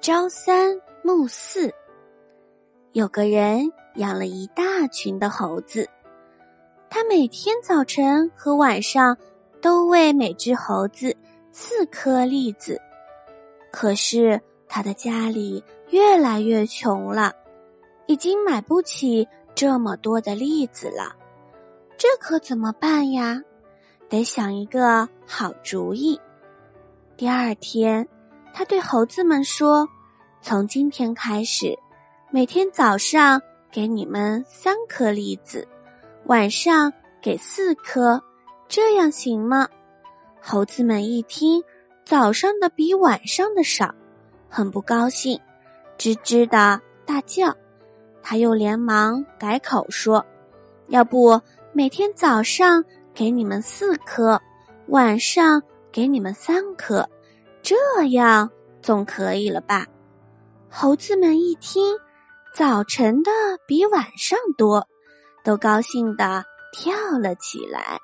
朝三暮四，有个人养了一大群的猴子，他每天早晨和晚上都喂每只猴子四颗栗子。可是他的家里越来越穷了，已经买不起这么多的栗子了，这可怎么办呀？得想一个好主意。第二天。他对猴子们说：“从今天开始，每天早上给你们三颗栗子，晚上给四颗，这样行吗？”猴子们一听，早上的比晚上的少，很不高兴，吱吱的大叫。他又连忙改口说：“要不每天早上给你们四颗，晚上给你们三颗。”这样总可以了吧？猴子们一听，早晨的比晚上多，都高兴地跳了起来。